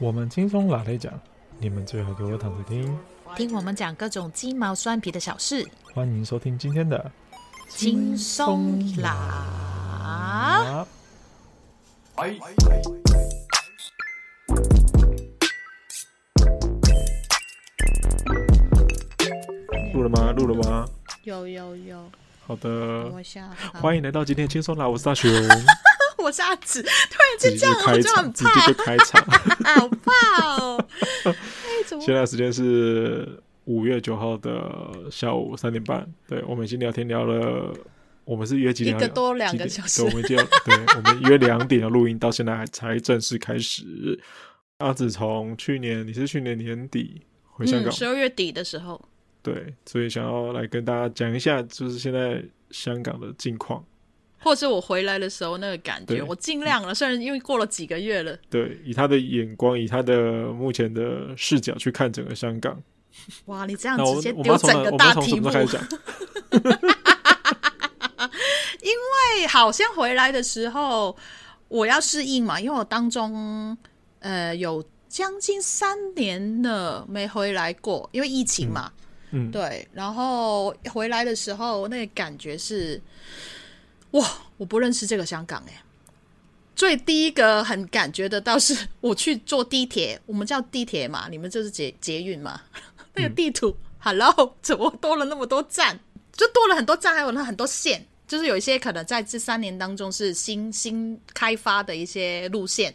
我们轻松拿来讲，你们最好给我躺着听，听我们讲各种鸡毛蒜皮的小事。欢迎收听今天的轻松拿。录了吗？录了吗？有有有。好的。等一下。欢迎来到今天轻松拿，我是大雄。我是阿紫，突然间这样，我就很怕。直接就开场，好怕哦！现在时间是五月九号的下午三点半。对，我们已经聊天聊了，我们是约几点？一个多两个小时。对，我们就对，我们约两点的录音，到现在还才正式开始。阿紫从去年，你是去年年底回香港，十二月底的时候。对，所以想要来跟大家讲一下，就是现在香港的近况。或者我回来的时候那个感觉，我尽量了。虽然因为过了几个月了，对，以他的眼光，以他的目前的视角去看整个香港。哇，你这样直接丢整个大题目。因为好像回来的时候我要适应嘛，因为我当中呃有将近三年了没回来过，因为疫情嘛。嗯，对。然后回来的时候，那个感觉是。哇！我不认识这个香港哎。最第一个很感觉得到是，我去坐地铁，我们叫地铁嘛，你们就是捷捷运嘛。那个地图、嗯、，Hello，怎么多了那么多站？就多了很多站，还有那很多线，就是有一些可能在这三年当中是新新开发的一些路线，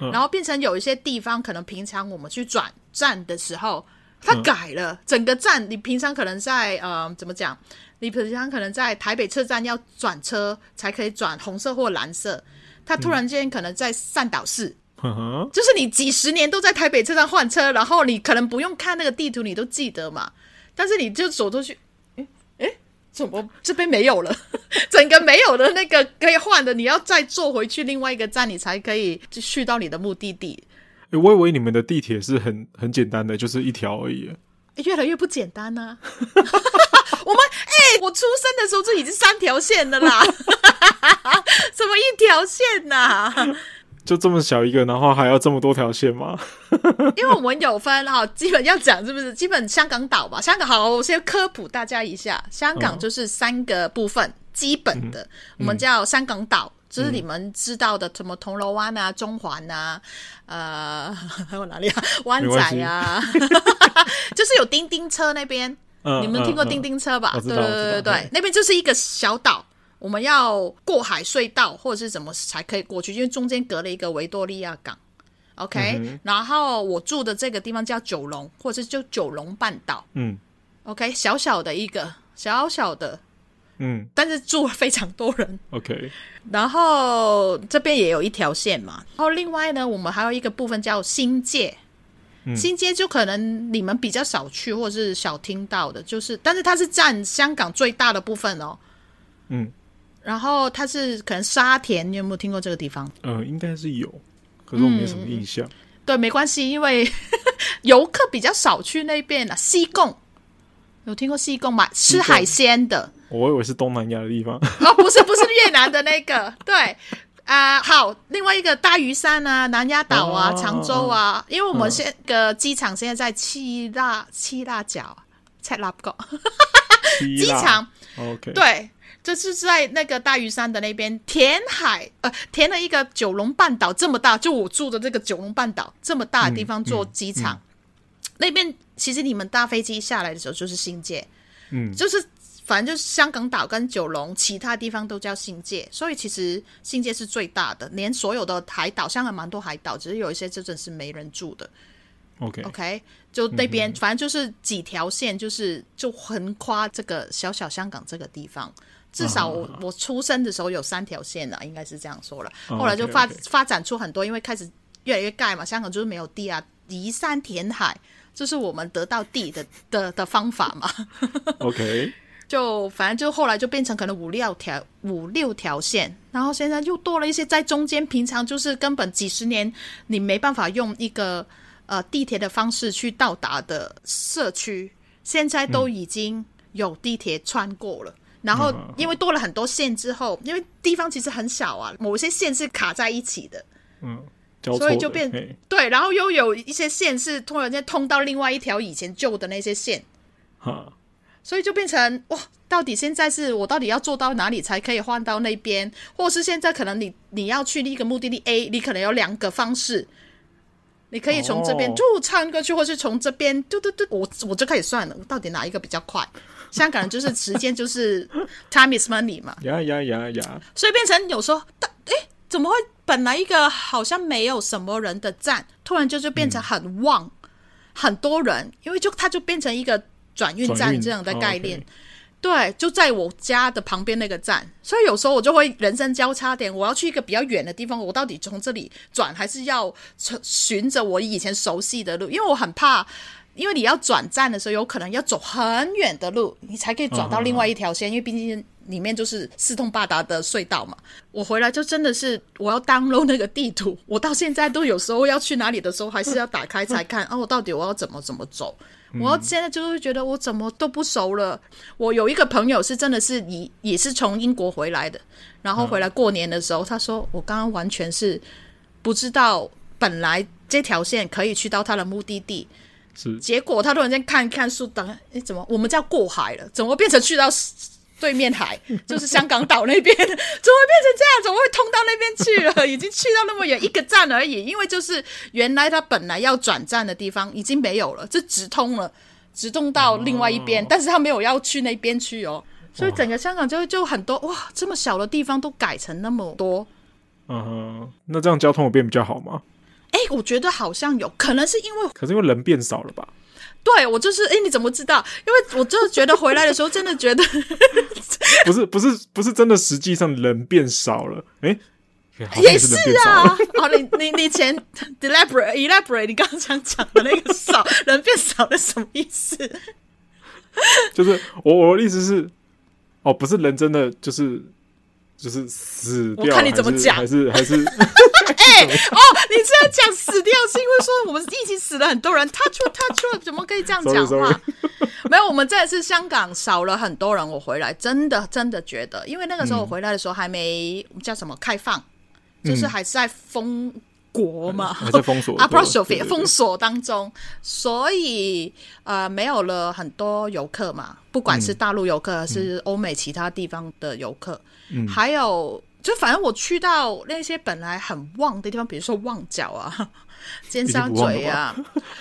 嗯、然后变成有一些地方可能平常我们去转站的时候，它改了、嗯、整个站。你平常可能在呃，怎么讲？你平常可能在台北车站要转车才可以转红色或蓝色，他突然间可能在善导市，嗯、就是你几十年都在台北车站换车，然后你可能不用看那个地图，你都记得嘛。但是你就走出去，哎哎，怎么这边没有了？整个没有的那个可以换的，你要再坐回去另外一个站，你才可以去到你的目的地。欸、我以为你们的地铁是很很简单的，就是一条而已。越来越不简单呢、啊。我们哎、欸，我出生的时候就已经三条线了啦，怎么一条线呐、啊？就这么小一个，然后还要这么多条线吗？因为我们有分哈，基本要讲是不是？基本香港岛吧，香港好，我先科普大家一下，香港就是三个部分，嗯、基本的、嗯、我们叫香港岛。就是你们知道的，什么铜锣湾啊、中环啊，呃，还有哪里啊？湾仔啊，就是有叮叮车那边，嗯、你们听过叮叮车吧？嗯嗯、对对对对对，那边就是一个小岛，我们要过海隧道或者是怎么才可以过去？因为中间隔了一个维多利亚港。OK，、嗯、然后我住的这个地方叫九龙，或者是就九龙半岛。嗯，OK，小小的一个，小小的。嗯，但是住了非常多人。OK，然后这边也有一条线嘛。然后另外呢，我们还有一个部分叫新界。嗯、新界就可能你们比较少去或者是少听到的，就是，但是它是占香港最大的部分哦。嗯，然后它是可能沙田，你有没有听过这个地方？嗯、呃，应该是有，可是我没什么印象。嗯、对，没关系，因为 游客比较少去那边啊。西贡有听过西贡吗？吃海鲜的。我以为是东南亚的地方。哦，不是不是越南的那个，对啊、呃，好，另外一个大屿山啊、南丫岛啊、哦、长洲啊，哦、因为我们现个机场现在在七大七大角，七辣角，机场，OK，对，就是在那个大屿山的那边填海，呃，填了一个九龙半岛这么大，就我住的这个九龙半岛这么大的地方做机场，嗯嗯嗯、那边其实你们搭飞机下来的时候就是新界，嗯，就是。反正就是香港岛跟九龙，其他地方都叫新界，所以其实新界是最大的。连所有的海岛，香港蛮多海岛，只是有一些真的是没人住的。OK OK，就那边，嗯、反正就是几条线，就是就横跨这个小小香港这个地方。至少我、啊、我出生的时候有三条线啊，应该是这样说了。后来就发 okay, okay. 发展出很多，因为开始越来越盖嘛，香港就是没有地啊，移山填海，这、就是我们得到地的的的方法嘛。OK。就反正就后来就变成可能五六条五六条线，然后现在又多了一些在中间，平常就是根本几十年你没办法用一个呃地铁的方式去到达的社区，现在都已经有地铁穿过了。嗯、然后因为多了很多线之后，因为地方其实很小啊，某些线是卡在一起的。嗯。所以就变对，然后又有一些线是突然间通到另外一条以前旧的那些线，哈，所以就变成哇，到底现在是我到底要做到哪里才可以换到那边，或是现在可能你你要去一个目的地 A，你可能有两个方式。你可以从这边就唱过去，或是从这边嘟嘟嘟，我我就开始算了，到底哪一个比较快？香港人就是时间就是 time is money 嘛，呀呀呀呀，所以变成有时候，哎，怎么会本来一个好像没有什么人的站，突然就就变成很旺，嗯、很多人，因为就它就变成一个转运站这样的概念。对，就在我家的旁边那个站，所以有时候我就会人生交叉点，我要去一个比较远的地方，我到底从这里转，还是要循着我以前熟悉的路？因为我很怕，因为你要转站的时候，有可能要走很远的路，你才可以转到另外一条线，uh. 因为毕竟里面就是四通八达的隧道嘛。我回来就真的是我要 download 那个地图，我到现在都有时候要去哪里的时候，还是要打开才看，哦、啊，我到底我要怎么怎么走。我现在就是觉得我怎么都不熟了。我有一个朋友是真的是也也是从英国回来的，然后回来过年的时候，他说我刚刚完全是不知道，本来这条线可以去到他的目的地，是结果他突然间看看书等，哎，怎么我们叫过海了？怎么变成去到？对面海就是香港岛那边，怎么会变成这样？怎么会通到那边去了？已经去到那么远一个站而已，因为就是原来他本来要转站的地方已经没有了，就直通了，直通到另外一边，哦、但是他没有要去那边去哦，所以整个香港就就很多哇，这么小的地方都改成那么多。嗯哼，那这样交通有变比较好吗？哎，我觉得好像有可能是因为，可是因为人变少了吧？对，我就是哎，你怎么知道？因为我就觉得回来的时候，真的觉得 不是不是不是真的，实际上人变少了。哎，也是啊。哦，你你你前 elaborate elaborate，你刚刚讲讲的那个少 人变少了什么意思？就是我我的意思是，哦，不是人真的就是就是死掉，我看你怎么讲，还是还是。哦，你这样讲死掉是因为说我们一起死了很多人，他出他出了，怎么可以这样讲话？没有，我们这次香港少了很多人。我回来真的真的觉得，因为那个时候我回来的时候还没叫什么开放，嗯、就是还是在封国嘛，还在封锁，apostrophe 封锁当中，所以呃没有了很多游客嘛，不管是大陆游客还是欧美其他地方的游客，嗯，还有。就反正我去到那些本来很旺的地方，比如说旺角啊、尖沙咀啊，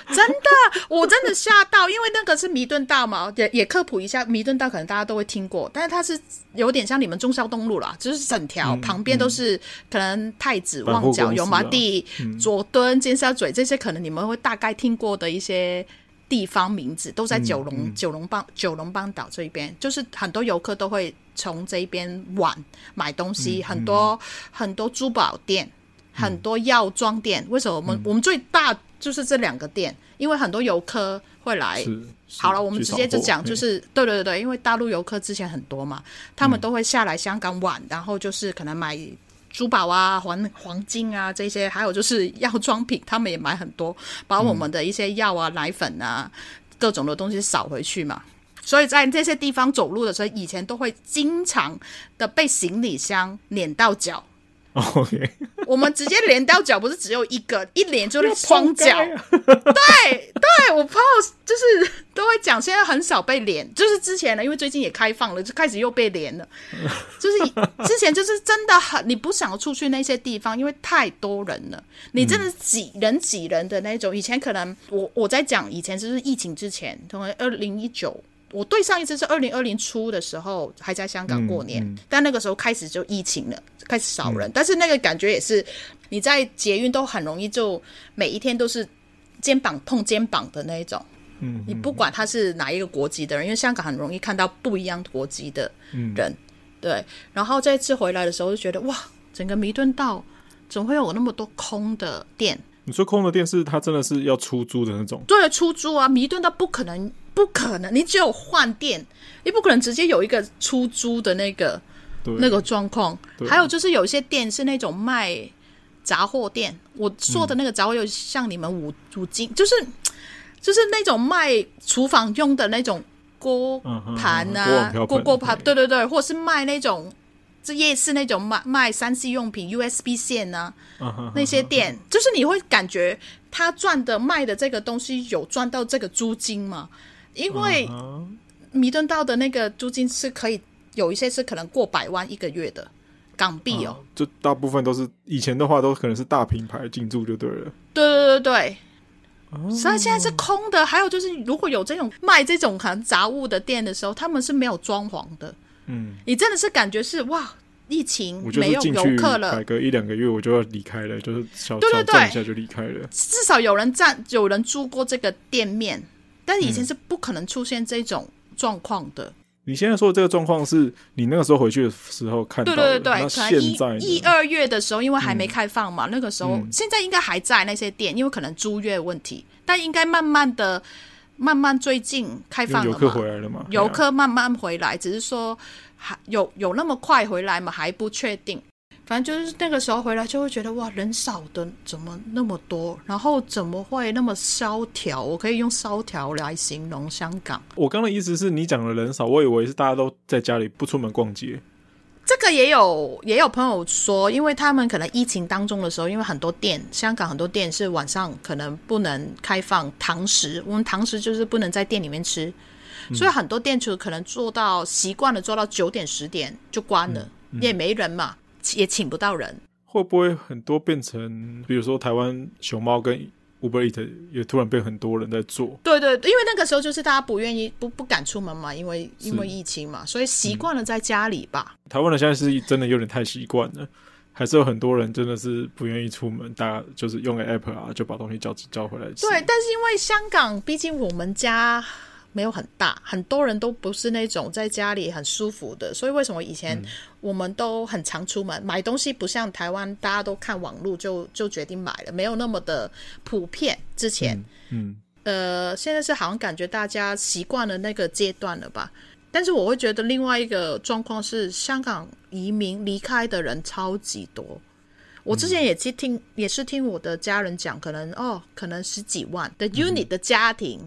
真的，我真的吓到，因为那个是弥敦道嘛，也也科普一下，弥敦道可能大家都会听过，但是它是有点像你们中消东路啦，就是整条旁边都是可能太子、旺角、油麻地、佐敦、尖沙咀这些，可能你们会大概听过的一些地方名字，都在九龙、嗯嗯、九龙帮九龙半岛这一边，就是很多游客都会。从这边玩买东西，嗯、很多、嗯、很多珠宝店，嗯、很多药妆店。为什么我们、嗯、我们最大就是这两个店？因为很多游客会来。好了，我们直接就讲，就是对对对对，因为大陆游客之前很多嘛，他们都会下来香港玩，然后就是可能买珠宝啊、黄黄金啊这些，还有就是药妆品，他们也买很多，把我们的一些药啊、奶粉啊各种的东西扫回去嘛。所以在这些地方走路的时候，以前都会经常的被行李箱碾到脚。OK，我们直接连到脚，不是只有一个，一连就是双脚。对对，我朋友就是都会讲，现在很少被连，就是之前呢，因为最近也开放了，就开始又被连了。就是之前就是真的很，你不想出去那些地方，因为太多人了，你真的挤人挤人的那种。以前可能我我在讲，以前就是疫情之前，从二零一九。我对上一次是二零二零初的时候，还在香港过年，嗯嗯，但那个时候开始就疫情了，开始少人，嗯。但是那个感觉也是，你在捷运都很容易就每一天都是肩膀碰肩膀的那一种。嗯，你不管他是哪一个国籍的人，因为香港很容易看到不一样国籍的人。嗯，对。然后这次回来的时候就觉得哇，整个弥敦道怎么会有那么多空的店？你说空的店是它真的是要出租的那种？对，出租啊，弥敦道不可能。不可能，你只有换店，你不可能直接有一个出租的那个那个状况。还有就是有一些店是那种卖杂货店，我说的那个杂货又像你们五五金，就是就是那种卖厨房用的那种锅盘啊，锅锅盘，对对对，或是卖那种这夜市那种卖卖三 C 用品 USB 线啊，那些店，就是你会感觉他赚的卖的这个东西有赚到这个租金吗？因为弥敦道的那个租金是可以有一些是可能过百万一个月的港币哦，就大部分都是以前的话都可能是大品牌进驻就对了，对对对对。所以现在是空的，还有就是，如果有这种卖这种可能杂物的店的时候，他们是没有装潢的。嗯，你真的是感觉是哇，疫情没有游客了，摆个一两个月我就要离开了，就是小对对对，一下就离开了。至少有人占，有人租过这个店面，但是以前是不可能出现这种状况的。你现在说的这个状况是你那个时候回去的时候看到的？对对对对，可能一、一二月的时候，因为还没开放嘛，嗯、那个时候、嗯、现在应该还在那些店，因为可能租约问题，但应该慢慢的、慢慢最近开放了嘛，游客回来了嘛，游客慢慢回来，只是说还有有那么快回来嘛，还不确定。反正就是那个时候回来，就会觉得哇，人少的怎么那么多？然后怎么会那么萧条？我可以用萧条来形容香港。我刚的意思是你讲的人少，我以为是大家都在家里不出门逛街。这个也有也有朋友说，因为他们可能疫情当中的时候，因为很多店，香港很多店是晚上可能不能开放堂食，我们堂食就是不能在店里面吃，嗯、所以很多店就可能做到习惯了，做到九点十点就关了，嗯嗯、也没人嘛。也请不到人，会不会很多变成，比如说台湾熊猫跟 Uber Eats 也突然被很多人在做？对对，因为那个时候就是大家不愿意、不不敢出门嘛，因为因为疫情嘛，所以习惯了在家里吧。嗯、台湾人现在是真的有点太习惯了，还是有很多人真的是不愿意出门，大家就是用个 App 啊，就把东西叫叫回来吃。对，但是因为香港，毕竟我们家。没有很大，很多人都不是那种在家里很舒服的，所以为什么以前我们都很常出门、嗯、买东西，不像台湾大家都看网络就就决定买了，没有那么的普遍。之前，嗯，嗯呃，现在是好像感觉大家习惯了那个阶段了吧？但是我会觉得另外一个状况是，香港移民离开的人超级多。我之前也去听，嗯、也是听我的家人讲，可能哦，可能十几万的 unit 的家庭。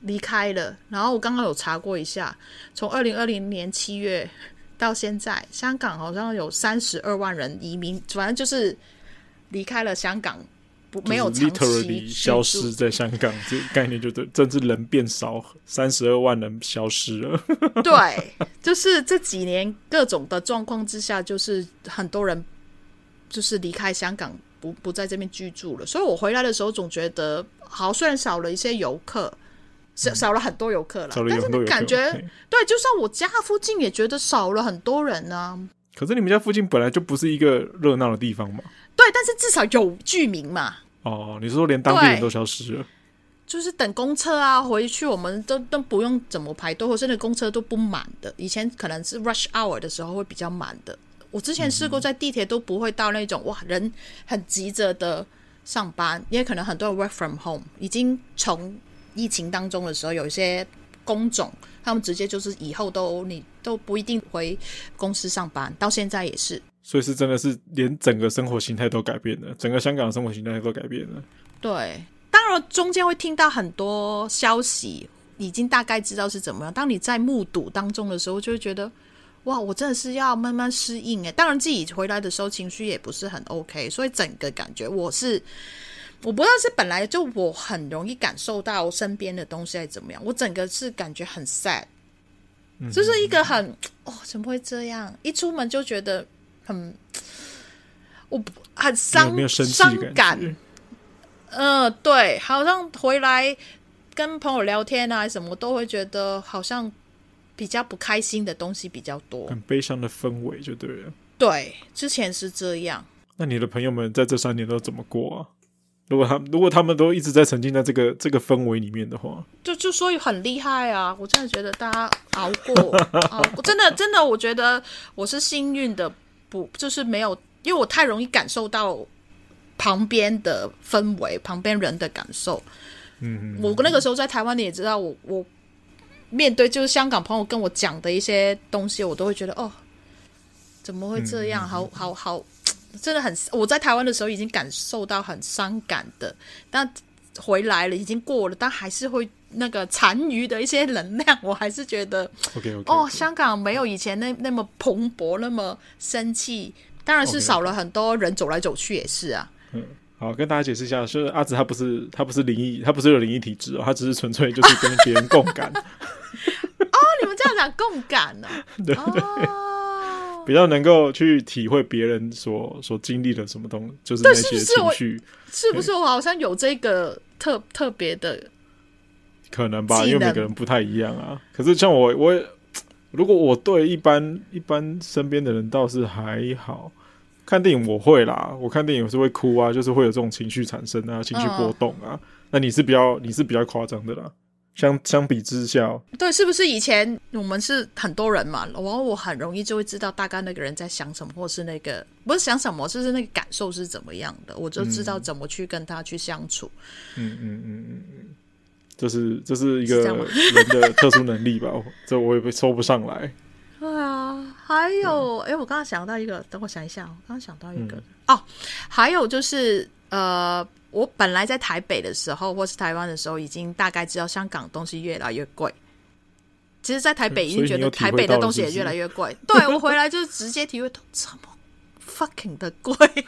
嗯离开了，然后我刚刚有查过一下，从二零二零年七月到现在，香港好像有三十二万人移民，反正就是离开了香港，不没有长期消失在香港，这个概念就对，甚至人变少，三十二万人消失了。对，就是这几年各种的状况之下，就是很多人就是离开香港，不不在这边居住了。所以我回来的时候总觉得，好，虽然少了一些游客。少少了很多游客了，但是你感觉对，就算我家附近也觉得少了很多人呢、啊。可是你们家附近本来就不是一个热闹的地方嘛？对，但是至少有居民嘛。哦，你是说连当地人都消失了？就是等公车啊，回去我们都都不用怎么排队，或者那公车都不满的。以前可能是 rush hour 的时候会比较满的。我之前试过在地铁都不会到那种、嗯、哇人很急着的上班，因为可能很多人 work from home 已经从。疫情当中的时候，有一些工种，他们直接就是以后都你都不一定回公司上班，到现在也是。所以是真的是连整个生活形态都改变了，整个香港的生活形态都改变了。对，当然中间会听到很多消息，已经大概知道是怎么样。当你在目睹当中的时候，就会觉得哇，我真的是要慢慢适应诶。当然自己回来的时候情绪也不是很 OK，所以整个感觉我是。我不知道是本来就我很容易感受到身边的东西还是怎么样，我整个是感觉很 sad，就是一个很哦，怎么会这样？一出门就觉得很，我很伤伤感。嗯、呃，对，好像回来跟朋友聊天啊什么，都会觉得好像比较不开心的东西比较多，很悲伤的氛围就对了。对，之前是这样。那你的朋友们在这三年都怎么过啊？如果他如果他们都一直在沉浸在这个这个氛围里面的话，就就所以很厉害啊！我真的觉得大家熬过，熬过真的真的，我觉得我是幸运的，不就是没有，因为我太容易感受到旁边的氛围，旁边人的感受。嗯，我那个时候在台湾，你也知道我，我我面对就是香港朋友跟我讲的一些东西，我都会觉得哦，怎么会这样？好好好。真的很，我在台湾的时候已经感受到很伤感的，但回来了已经过了，但还是会那个残余的一些能量，我还是觉得 OK OK 哦，香港没有以前那那么蓬勃，那么生气，当然是少了很多人走来走去，也是啊。嗯，好，跟大家解释一下，就是阿紫她不是她不是灵异，她不是有灵异体质哦，他只是纯粹就是跟别人共感。哦，你们这样讲共感 呢？对对。比较能够去体会别人所所经历的什么东西，就是那些情绪，是不是我好像有这个特特别的？可能吧，因为每个人不太一样啊。可是像我，我如果我对一般一般身边的人倒是还好。看电影我会啦，我看电影我是会哭啊，就是会有这种情绪产生啊，情绪波动啊。嗯、那你是比较你是比较夸张的啦。相相比之下，对，是不是以前我们是很多人嘛？然后我很容易就会知道大概那个人在想什么，或是那个不是想什么，就是那个感受是怎么样的，我就知道怎么去跟他去相处。嗯嗯嗯嗯嗯，这是这是一个人的特殊能力吧？这我也说不上来。对啊，还有，哎、嗯，我刚刚想到一个，等我想一下，我刚刚想到一个、嗯、哦，还有就是呃。我本来在台北的时候，或是台湾的时候，已经大概知道香港东西越来越贵。其实，在台北已经觉得台北的东西也越来越贵。是 是对，我回来就直接体会到这么 fucking 的贵，然后就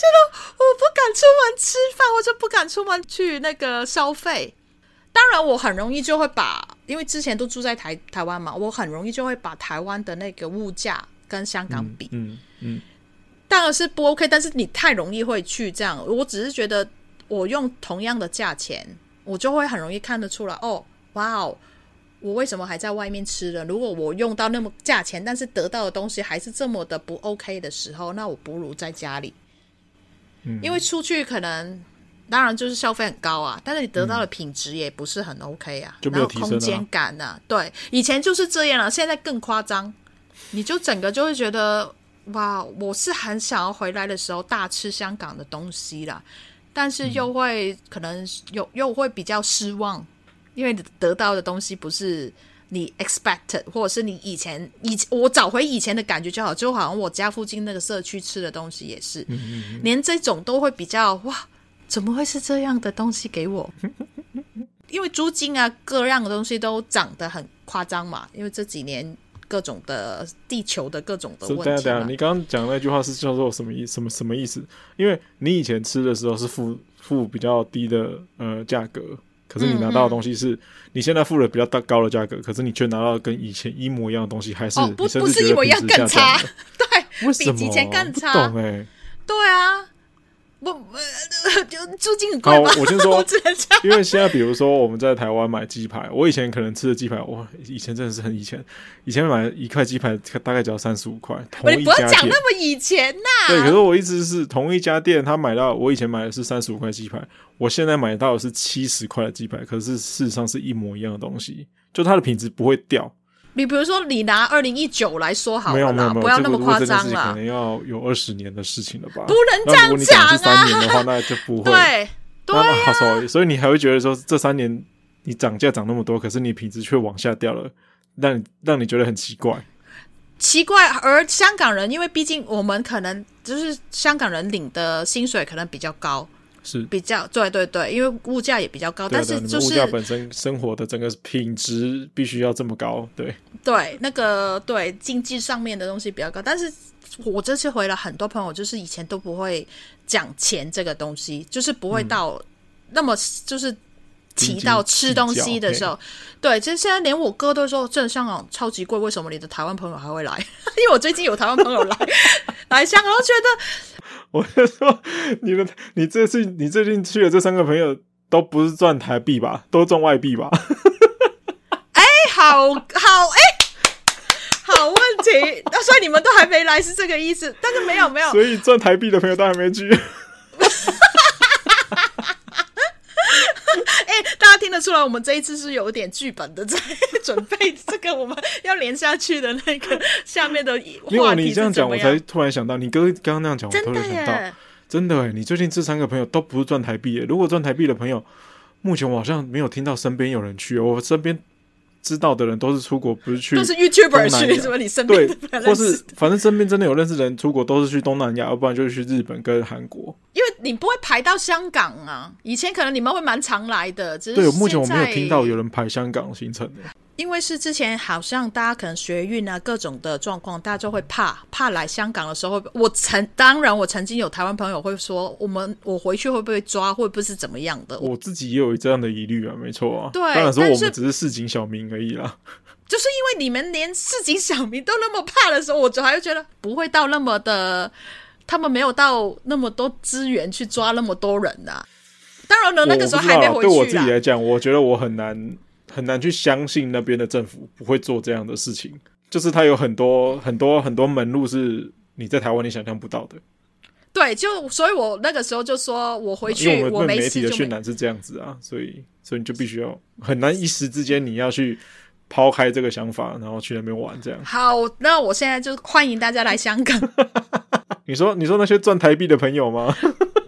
觉得我不敢出门吃饭，我就不敢出门去那个消费。当然，我很容易就会把，因为之前都住在台台湾嘛，我很容易就会把台湾的那个物价跟香港比。嗯嗯。嗯当然是不 OK，但是你太容易会去这样。我只是觉得，我用同样的价钱，我就会很容易看得出来。哦，哇哦，我为什么还在外面吃了？如果我用到那么价钱，但是得到的东西还是这么的不 OK 的时候，那我不如在家里。嗯，因为出去可能当然就是消费很高啊，但是你得到的品质也不是很 OK 啊，就没有提升啊，空间感啊。对，以前就是这样了，现在更夸张，你就整个就会觉得。哇，我是很想要回来的时候大吃香港的东西啦，但是又会可能又又会比较失望，因为得到的东西不是你 expected，或者是你以前以我找回以前的感觉就好，就好像我家附近那个社区吃的东西也是，嗯嗯嗯，连这种都会比较哇，怎么会是这样的东西给我？因为租金啊，各样的东西都涨得很夸张嘛，因为这几年。各种的地球的各种的问题。等下等下，你刚刚讲那句话是叫做什么意什么什么意思？因为你以前吃的时候是付付比较低的呃价格，可是你拿到的东西是你现在付了比较大高的价格，可是你却拿到跟以前一模一样的东西，还是哦不不是一模一样更差？对，比以前更差。懂哎，对啊。不，就租金很贵。好，我先说，因为现在比如说我们在台湾买鸡排，我以前可能吃的鸡排，哇，以前真的是很以前，以前买一块鸡排大概只要三十五块。同一家店，你不要讲那么以前呐、啊。对，可是我一直是同一家店，他买到我以前买的是三十五块鸡排，我现在买到的是七十块的鸡排，可是事实上是一模一样的东西，就它的品质不会掉。你比如说，你拿二零一九来说好了，没有没有没有，不要那么夸张了。可能要有二十年的事情了吧？不能这样讲啊！三年的话，那就不会。对对所以你还会觉得说，这三年你涨价涨那么多，可是你品质却往下掉了，让你让你觉得很奇怪。奇怪，而香港人，因为毕竟我们可能就是香港人领的薪水可能比较高。是。比较对对对，因为物价也比较高，但是就是物价本身生活的整个品质必须要这么高，对。对，那个对经济上面的东西比较高，但是我这次回了，很多朋友就是以前都不会讲钱这个东西，就是不会到那么就是提到吃东西的时候，对，其实现在连我哥都说，这香港超级贵，为什么你的台湾朋友还会来？因为我最近有台湾朋友来 来香港，我觉得。我就说，你们，你这次你最近去的这三个朋友都不是赚台币吧？都赚外币吧？哎、欸，好好哎、欸，好问题。那所以你们都还没来，是这个意思？但是没有没有，所以赚台币的朋友都还没去。哎、欸，大家听得出来，我们这一次是有点剧本的，在 准备这个我们要连下去的那个下面的话题。没有你这样讲，我才突然想到，你哥刚刚那样讲，我突然想到，真的哎，你最近这三个朋友都不是赚台币耶。如果赚台币的朋友，目前我好像没有听到身边有人去。我身边知道的人都是出国，不是去都是 YouTuber 去什么？你身边对，或是反正身边真的有认识的人出国，都是去东南亚，要不然就是去日本跟韩国。因为你不会排到香港啊，以前可能你们会蛮常来的，只是对，目前我没有听到有人排香港行程的。因为是之前好像大家可能学运啊各种的状况，大家就会怕怕来香港的时候，我曾当然我曾经有台湾朋友会说，我们我回去会不会抓，会不会是怎么样的？我自己也有这样的疑虑啊，没错啊。对，当然说我们只是市井小民而已啦。就是因为你们连市井小民都那么怕的时候，我就还会觉得不会到那么的，他们没有到那么多资源去抓那么多人呐、啊。当然了，那个时候还没回去。对我自己来讲，我觉得我很难。很难去相信那边的政府不会做这样的事情，就是它有很多很多很多门路是你在台湾你想象不到的。对，就所以，我那个时候就说我回去，我没媒体的渲染是这样子啊，所以所以你就必须要很难一时之间你要去抛开这个想法，然后去那边玩这样。好，那我现在就欢迎大家来香港。你说你说那些赚台币的朋友吗？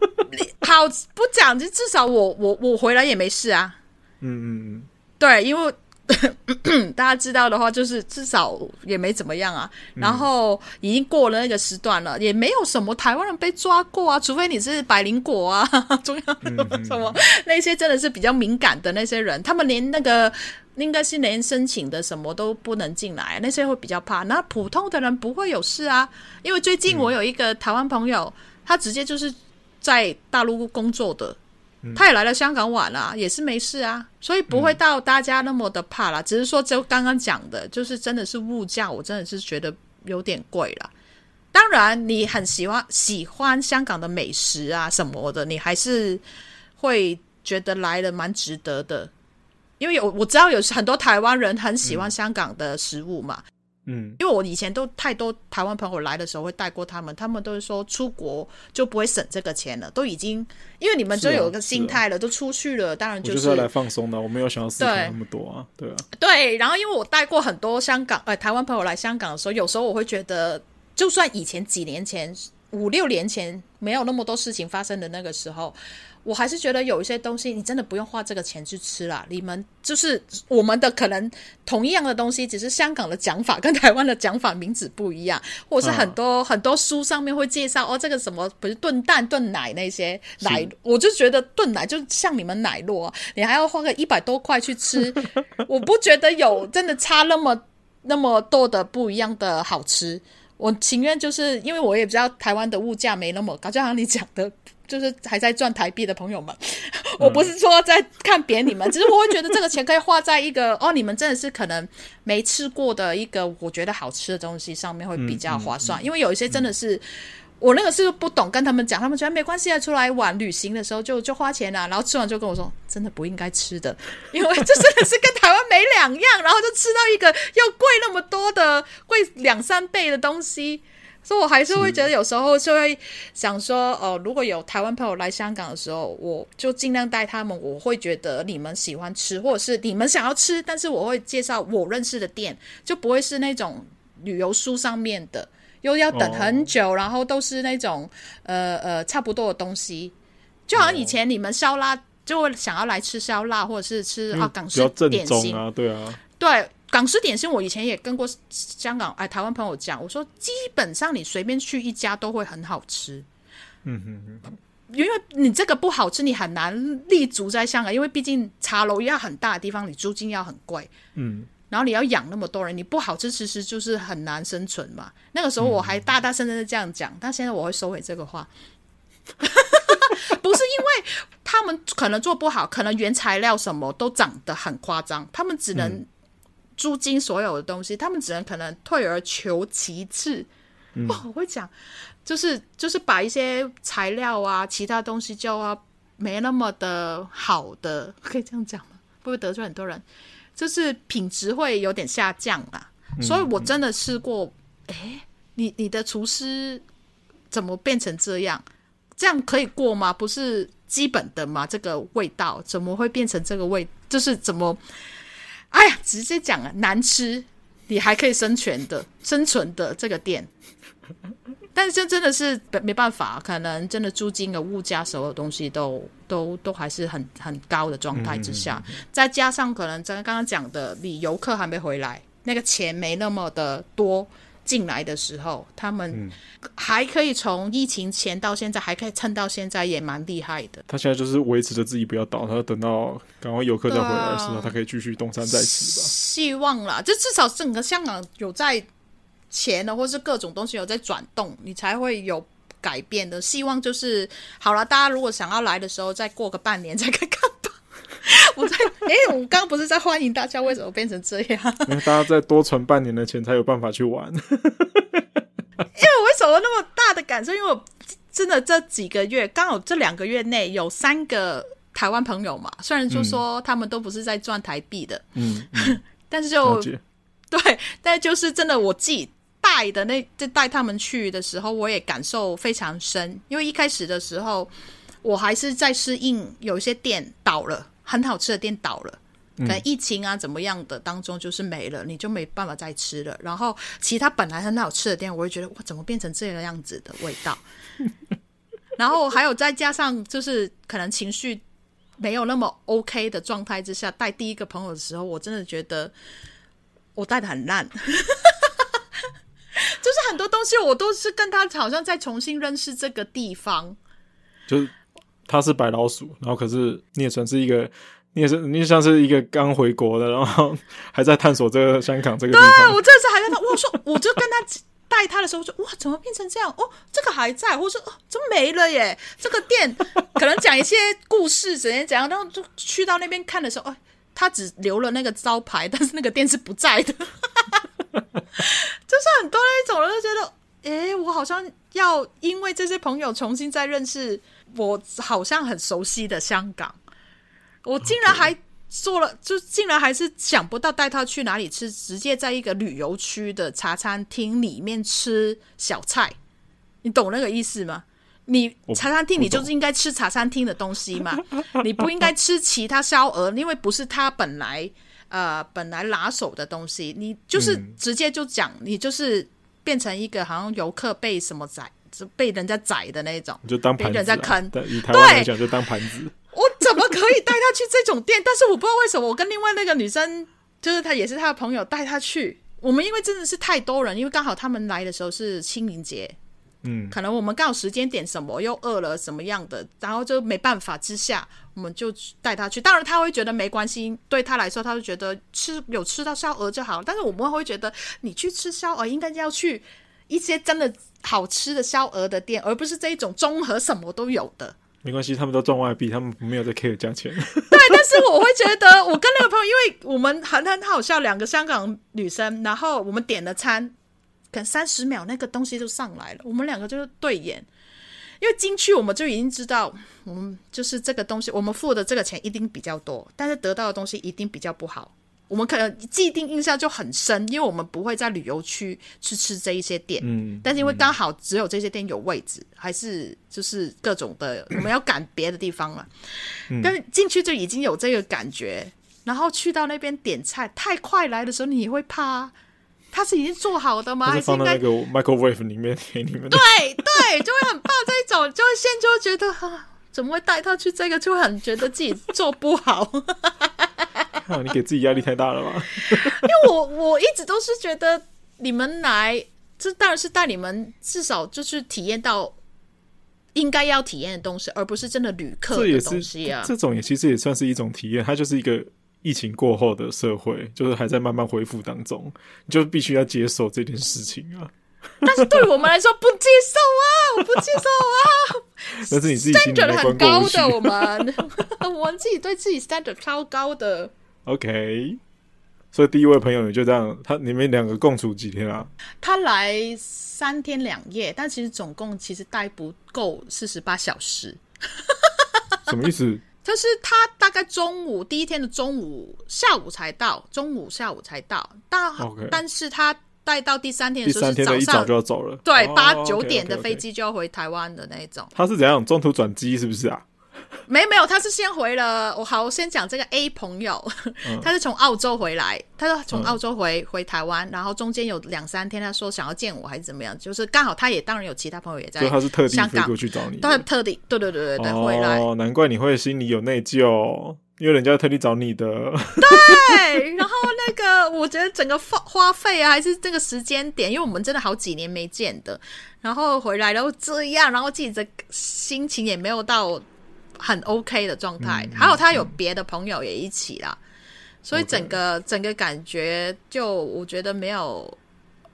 好，不讲，就至少我我我回来也没事啊。嗯嗯嗯。对，因为 大家知道的话，就是至少也没怎么样啊。然后已经过了那个时段了，也没有什么台湾人被抓过啊。除非你是百灵果啊，中央 什么那些真的是比较敏感的那些人，他们连那个应该是连申请的什么都不能进来，那些会比较怕。那普通的人不会有事啊，因为最近我有一个台湾朋友，他直接就是在大陆工作的。他也来了香港玩了，也是没事啊，所以不会到大家那么的怕啦。只是说，就刚刚讲的，就是真的是物价，我真的是觉得有点贵了。当然，你很喜欢喜欢香港的美食啊什么的，你还是会觉得来了蛮值得的，因为有我知道有很多台湾人很喜欢香港的食物嘛。嗯，因为我以前都太多台湾朋友来的时候会带过他们，他们都是说出国就不会省这个钱了，都已经因为你们就有一个心态了，啊啊、都出去了，当然就是，就是要来放松的，我没有想要思考那么多啊，对，对啊，对。然后因为我带过很多香港呃台湾朋友来香港的时候，有时候我会觉得，就算以前几年前五六年前没有那么多事情发生的那个时候。我还是觉得有一些东西，你真的不用花这个钱去吃啦。你们就是我们的可能同一样的东西，只是香港的讲法跟台湾的讲法名字不一样，或者是很多、啊、很多书上面会介绍哦，这个什么不是炖蛋炖奶那些奶，我就觉得炖奶就像你们奶酪，你还要花个一百多块去吃，我不觉得有真的差那么那么多的不一样的好吃。我情愿就是因为我也知道台湾的物价没那么高，就像你讲的。就是还在赚台币的朋友们，我不是说在看扁你们，只是我会觉得这个钱可以花在一个 哦，你们真的是可能没吃过的一个我觉得好吃的东西上面会比较划算，因为有一些真的是我那个是不懂跟他们讲，他们觉得没关系啊，出来玩旅行的时候就就花钱啊，然后吃完就跟我说真的不应该吃的，因为这真的是跟台湾没两样，然后就吃到一个又贵那么多的贵两三倍的东西。所以，我还是会觉得有时候就会想说，哦、呃，如果有台湾朋友来香港的时候，我就尽量带他们。我会觉得你们喜欢吃，或者是你们想要吃，但是我会介绍我认识的店，就不会是那种旅游书上面的，又要等很久，哦、然后都是那种呃呃差不多的东西。就好像以前你们烧腊，就会想要来吃烧腊，或者是吃啊港式点心啊，对啊，对。港式点心，我以前也跟过香港哎台湾朋友讲，我说基本上你随便去一家都会很好吃，嗯哼哼，因为你这个不好吃，你很难立足在香港，因为毕竟茶楼要很大的地方，你租金要很贵，嗯，然后你要养那么多人，你不好吃，其实就是很难生存嘛。那个时候我还大大声声的这样讲，但现在我会收回这个话，不是因为他们可能做不好，可能原材料什么都涨得很夸张，他们只能、嗯。租金所有的东西，他们只能可能退而求其次。哇、我会讲，就是就是把一些材料啊，其他东西就啊没那么的好的，可以这样讲吗？会不会得罪很多人？就是品质会有点下降啦。嗯、所以我真的试过，哎，你你的厨师怎么变成这样？这样可以过吗？不是基本的吗？这个味道怎么会变成这个味？就是怎么？哎呀，直接讲啊，难吃，你还可以生存的，生存的这个店，但是这真的是没办法，可能真的租金的物价，所有东西都都都还是很很高的状态之下，再加上可能咱刚刚讲的，你游客还没回来，那个钱没那么的多进来的时候，他们还可以从疫情前到现在还可以撑到现在，也蛮厉害的。他现在就是维持着自己不要倒，他要等到赶快游客再回来的时候，啊、他可以继续东山再起吧。希望啦，就至少整个香港有在钱的，或是各种东西有在转动，你才会有。改变的希望就是好了，大家如果想要来的时候，再过个半年再看看吧。我在哎、欸，我刚刚不是在欢迎大家，为什么变成这样？因为大家再多存半年的钱才有办法去玩。因为我为什么那么大的感受？因为我真的这几个月，刚好这两个月内有三个台湾朋友嘛，虽然就说他们都不是在赚台币的，嗯，嗯 但是就对，但就是真的我自己。带的那就带他们去的时候，我也感受非常深。因为一开始的时候，我还是在适应，有一些店倒了，很好吃的店倒了，可能疫情啊怎么样的当中就是没了，你就没办法再吃了。然后其他本来很好吃的店，我会觉得哇，怎么变成这个样子的味道？然后还有再加上就是可能情绪没有那么 OK 的状态之下，带第一个朋友的时候，我真的觉得我带的很烂。就是很多东西，我都是跟他好像在重新认识这个地方。就是他是白老鼠，然后可是聂纯是一个，你也是你也像是一个刚回国的，然后还在探索这个香港这个地方。对，我这次还在他，我说我就跟他带他的时候，我说哇，怎么变成这样？哦，这个还在，我说哦，怎么没了耶？这个店 可能讲一些故事，怎样怎样，然后就去到那边看的时候，哦，他只留了那个招牌，但是那个店是不在的。就是很多那种人就觉得，哎、我好像要因为这些朋友重新再认识我，好像很熟悉的香港。我竟然还做了，就竟然还是想不到带他去哪里吃，直接在一个旅游区的茶餐厅里面吃小菜。你懂那个意思吗？你茶餐厅，你就是应该吃茶餐厅的东西嘛，你不应该吃其他烧鹅，因为不是他本来。呃，本来拿手的东西，你就是直接就讲，嗯、你就是变成一个好像游客被什么宰，就被人家宰的那种，就当盘子、啊，被人家坑。对，以台湾来讲，就当盘子。我怎么可以带他去这种店？但是我不知道为什么，我跟另外那个女生，就是她也是她的朋友，带她去。我们因为真的是太多人，因为刚好他们来的时候是清明节。嗯，可能我们刚好时间点什么又饿了什么样的，然后就没办法之下，我们就带他去。当然他会觉得没关系，对他来说，他就觉得吃有吃到烧鹅就好。但是我们会觉得，你去吃烧鹅应该要去一些真的好吃的烧鹅的店，而不是这一种综合什么都有的。没关系，他们都赚外币，他们没有在 care 价钱。对，但是我会觉得，我跟那个朋友，因为我们很很好笑，两个香港女生，然后我们点了餐。可能三十秒那个东西就上来了，我们两个就是对眼，因为进去我们就已经知道，我们就是这个东西，我们付的这个钱一定比较多，但是得到的东西一定比较不好。我们可能既定印象就很深，因为我们不会在旅游区去吃这一些店，嗯，但是因为刚好只有这些店有位置，还是就是各种的，我们要赶别的地方了，嗯，但是进去就已经有这个感觉，然后去到那边点菜太快来的时候，你也会怕。它是已经做好的吗？还是放在那个 microwave 里面给你们？对对，就会很怕这一种，就会先就会觉得啊，怎么会带他去这个？就会很觉得自己做不好。啊，你给自己压力太大了吧？因为我我一直都是觉得你们来，这当然是带你们至少就是体验到应该要体验的东西，而不是真的旅客的东西啊。这，这种也其实也算是一种体验，它就是一个。疫情过后的社会，就是还在慢慢恢复当中，你就必须要接受这件事情啊。但是对我们来说，不接受啊，我不接受啊。那是你自己心里很高的，我们我们自己对自己 standard 超高的。OK，所以第一位朋友你就这样，他你们两个共处几天啊？他来三天两夜，但其实总共其实待不够四十八小时。什么意思？就是他大概中午第一天的中午下午才到，中午下午才到，但.但是他待到第三天的时候是早上，一早就要走了，对，八九点的飞机就要回台湾的那种。他是怎样中途转机是不是啊？没有没有，他是先回了。我好，我先讲这个 A 朋友，嗯、他是从澳洲回来，他是从澳洲回、嗯、回台湾，然后中间有两三天，他说想要见我还是怎么样，就是刚好他也当然有其他朋友也在，他是特地飞过去找你，他特地对对对对对、哦、回来。哦，难怪你会心里有内疚，因为人家特地找你的。对，然后那个我觉得整个花花费啊，还是这个时间点，因为我们真的好几年没见的，然后回来然后这样，然后自己的心情也没有到。很 OK 的状态，嗯、还有他有别的朋友也一起啦，嗯、所以整个整个感觉就我觉得没有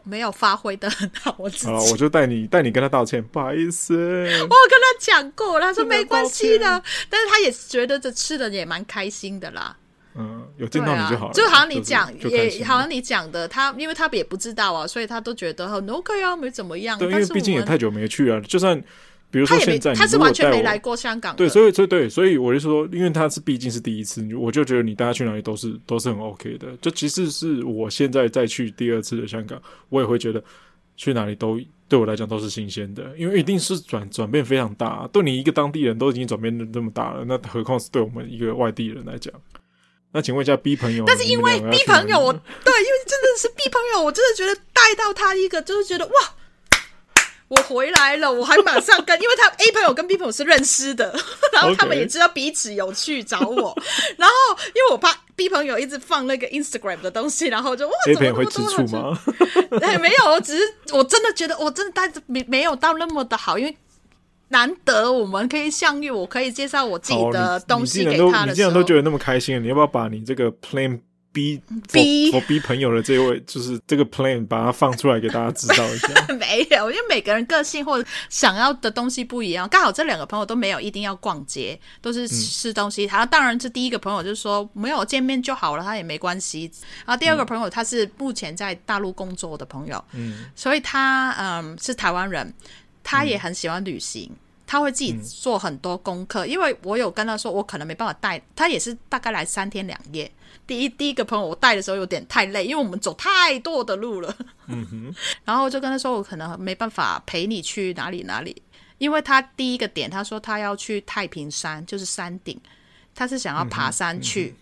没有发挥的很好。我自己，我就带你带你跟他道歉，不好意思。我有跟他讲过，他说没关系的，但是他也觉得这吃的也蛮开心的啦。嗯，有见到你就好了，就好像你讲，就是、也好像你讲的，他因为他也不知道啊，所以他都觉得很 OK 啊，没怎么样。对，因为毕竟也太久没去了，就算。比如说现在，他是完全没来过香港。对，所以，所以，对，所以我就说，因为他是毕竟是第一次，我就觉得你带他去哪里都是都是很 OK 的。就其实是我现在再去第二次的香港，我也会觉得去哪里都对我来讲都是新鲜的，因为一定是转转变非常大。对你一个当地人都已经转变的这么大了，那何况是对我们一个外地人来讲？那请问一下 B 朋友，但是因为 B 朋友，我对，因为真的是 B 朋友，我真的觉得带到他一个，就是觉得哇。我回来了，我还马上跟，因为他 A 朋友跟 B 朋友是认识的，然后他们也知道彼此有去找我，然后因为我怕 B 朋友一直放那个 Instagram 的东西，然后就哇，怎么那么多会吃醋吗？哎，没有，我只是我真的觉得我真的待着没没有到那么的好，因为难得我们可以相遇，我可以介绍我自己的东西给他的时候，你，你，你既然都觉得那么开心，你要不要把你这个 plan？逼逼我逼朋友的这位，就是这个 plan，把它放出来给大家知道一下。没有，因为每个人个性或者想要的东西不一样。刚好这两个朋友都没有一定要逛街，都是吃东西。他、嗯、当然是第一个朋友就是说没有见面就好了，他也没关系。然后第二个朋友他是目前在大陆工作的朋友，嗯，所以他嗯是台湾人，他也很喜欢旅行，嗯、他会自己做很多功课。嗯、因为我有跟他说，我可能没办法带他，也是大概来三天两夜。第一第一个朋友我带的时候有点太累，因为我们走太多的路了。嗯哼，然后就跟他说，我可能没办法陪你去哪里哪里，因为他第一个点他说他要去太平山，就是山顶，他是想要爬山去，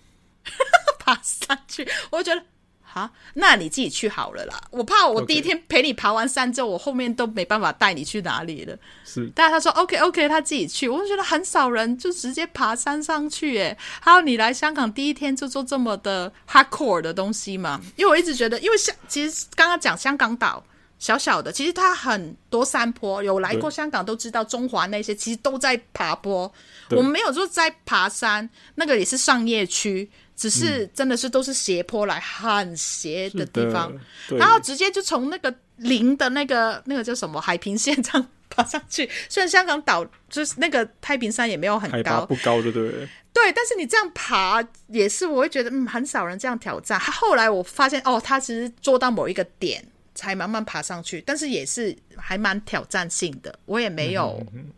嗯嗯、爬山去，我就觉得。好，那你自己去好了啦。我怕我第一天陪你爬完山之后.我后面都没办法带你去哪里了。是，但是他说 OK OK，他自己去。我就觉得很少人就直接爬山上去，哎，还有你来香港第一天就做这么的 hardcore 的东西嘛？因为我一直觉得，因为香其实刚刚讲香港岛小小的，其实它很多山坡，有来过香港都知道，中环那些其实都在爬坡。我们没有说在爬山，那个也是商业区。只是真的是都是斜坡来，很斜的地方，然后直接就从那个零的那个那个叫什么海平线这样爬上去。虽然香港岛就是那个太平山也没有很高，不高，对不对？对，但是你这样爬也是，我会觉得嗯，很少人这样挑战。后来我发现哦，他其实做到某一个点才慢慢爬上去，但是也是还蛮挑战性的。我也没有。嗯